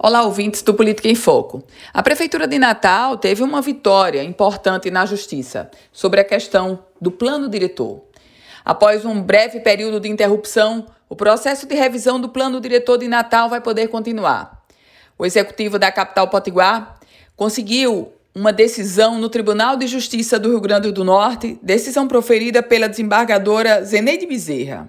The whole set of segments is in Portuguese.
Olá, ouvintes do Política em Foco. A Prefeitura de Natal teve uma vitória importante na Justiça sobre a questão do plano diretor. Após um breve período de interrupção, o processo de revisão do plano diretor de Natal vai poder continuar. O executivo da capital Potiguar conseguiu uma decisão no Tribunal de Justiça do Rio Grande do Norte, decisão proferida pela desembargadora Zeneide Bezerra.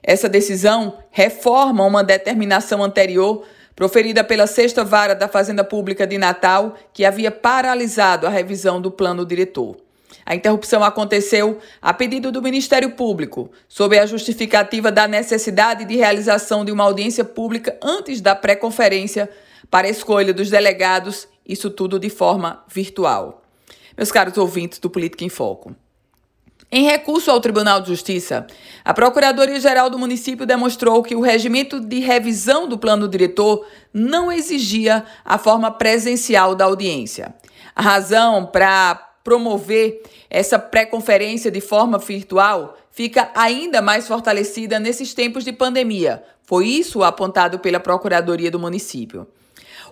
Essa decisão reforma uma determinação anterior proferida pela Sexta Vara da Fazenda Pública de Natal, que havia paralisado a revisão do plano diretor. A interrupção aconteceu a pedido do Ministério Público, sob a justificativa da necessidade de realização de uma audiência pública antes da pré-conferência para escolha dos delegados, isso tudo de forma virtual. Meus caros ouvintes do Política em Foco. Em recurso ao Tribunal de Justiça, a Procuradoria-Geral do município demonstrou que o regimento de revisão do plano diretor não exigia a forma presencial da audiência. A razão para promover essa pré-conferência de forma virtual fica ainda mais fortalecida nesses tempos de pandemia. Foi isso apontado pela Procuradoria do município.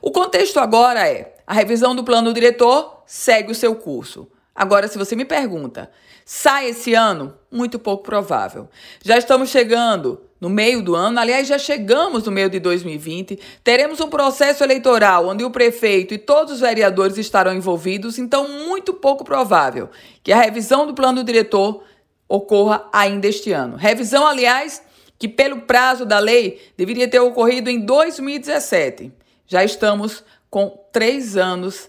O contexto agora é: a revisão do plano diretor segue o seu curso. Agora, se você me pergunta, sai esse ano? Muito pouco provável. Já estamos chegando no meio do ano, aliás, já chegamos no meio de 2020. Teremos um processo eleitoral onde o prefeito e todos os vereadores estarão envolvidos, então, muito pouco provável que a revisão do plano diretor ocorra ainda este ano. Revisão, aliás, que pelo prazo da lei deveria ter ocorrido em 2017. Já estamos com três anos